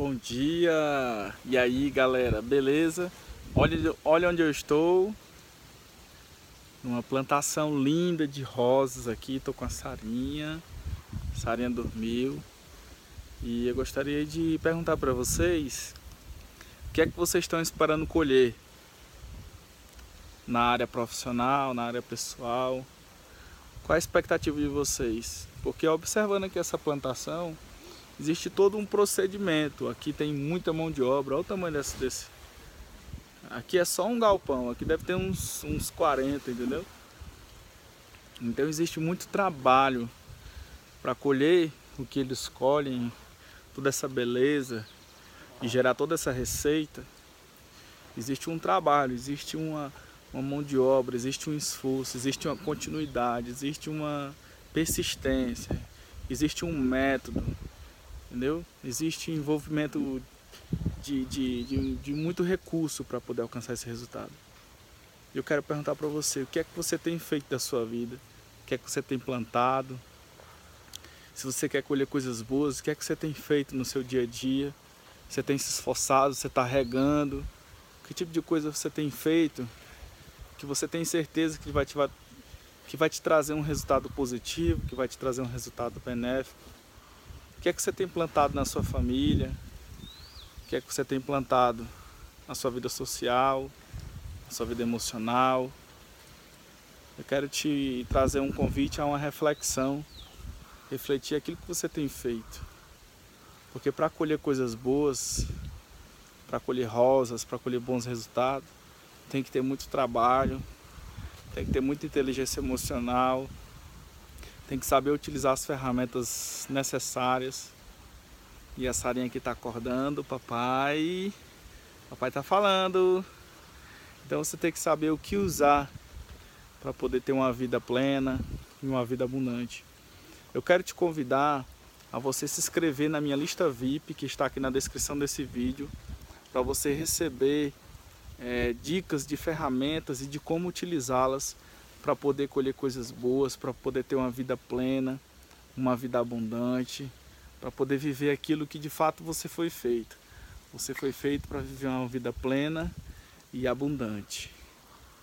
Bom dia! E aí galera, beleza? Olha, olha onde eu estou. Numa plantação linda de rosas aqui. Estou com a Sarinha. Sarinha dormiu. E eu gostaria de perguntar para vocês o que é que vocês estão esperando colher na área profissional, na área pessoal. Qual a expectativa de vocês? Porque observando aqui essa plantação, existe todo um procedimento. Aqui tem muita mão de obra, olha o tamanho desse. desse. Aqui é só um galpão, aqui deve ter uns, uns 40, entendeu? Então existe muito trabalho para colher o que eles colhem, toda essa beleza e gerar toda essa receita. Existe um trabalho, existe uma, uma mão de obra, existe um esforço, existe uma continuidade, existe uma persistência, existe um método entendeu? Existe envolvimento de, de, de, de muito recurso para poder alcançar esse resultado. Eu quero perguntar para você, o que é que você tem feito da sua vida? O que é que você tem plantado? Se você quer colher coisas boas, o que é que você tem feito no seu dia a dia? Você tem se esforçado, você está regando? Que tipo de coisa você tem feito que você tem certeza que vai te, que vai te trazer um resultado positivo, que vai te trazer um resultado benéfico? O que é que você tem plantado na sua família? O que é que você tem plantado na sua vida social, na sua vida emocional? Eu quero te trazer um convite a uma reflexão, refletir aquilo que você tem feito. Porque para colher coisas boas, para colher rosas, para colher bons resultados, tem que ter muito trabalho, tem que ter muita inteligência emocional, tem que saber utilizar as ferramentas necessárias. E a Sarinha aqui está acordando, papai. Papai está falando. Então você tem que saber o que usar para poder ter uma vida plena e uma vida abundante. Eu quero te convidar a você se inscrever na minha lista VIP que está aqui na descrição desse vídeo para você receber é, dicas de ferramentas e de como utilizá-las para poder colher coisas boas, para poder ter uma vida plena, uma vida abundante, para poder viver aquilo que de fato você foi feito. Você foi feito para viver uma vida plena e abundante.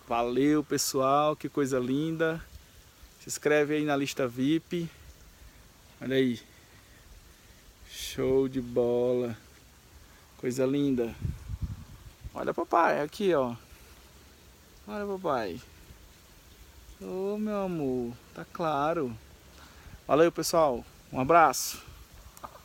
Valeu, pessoal, que coisa linda. Se inscreve aí na lista VIP. Olha aí. Show de bola. Coisa linda. Olha papai, aqui ó. Olha papai. Ô, oh, meu amor, tá claro. Valeu, pessoal. Um abraço.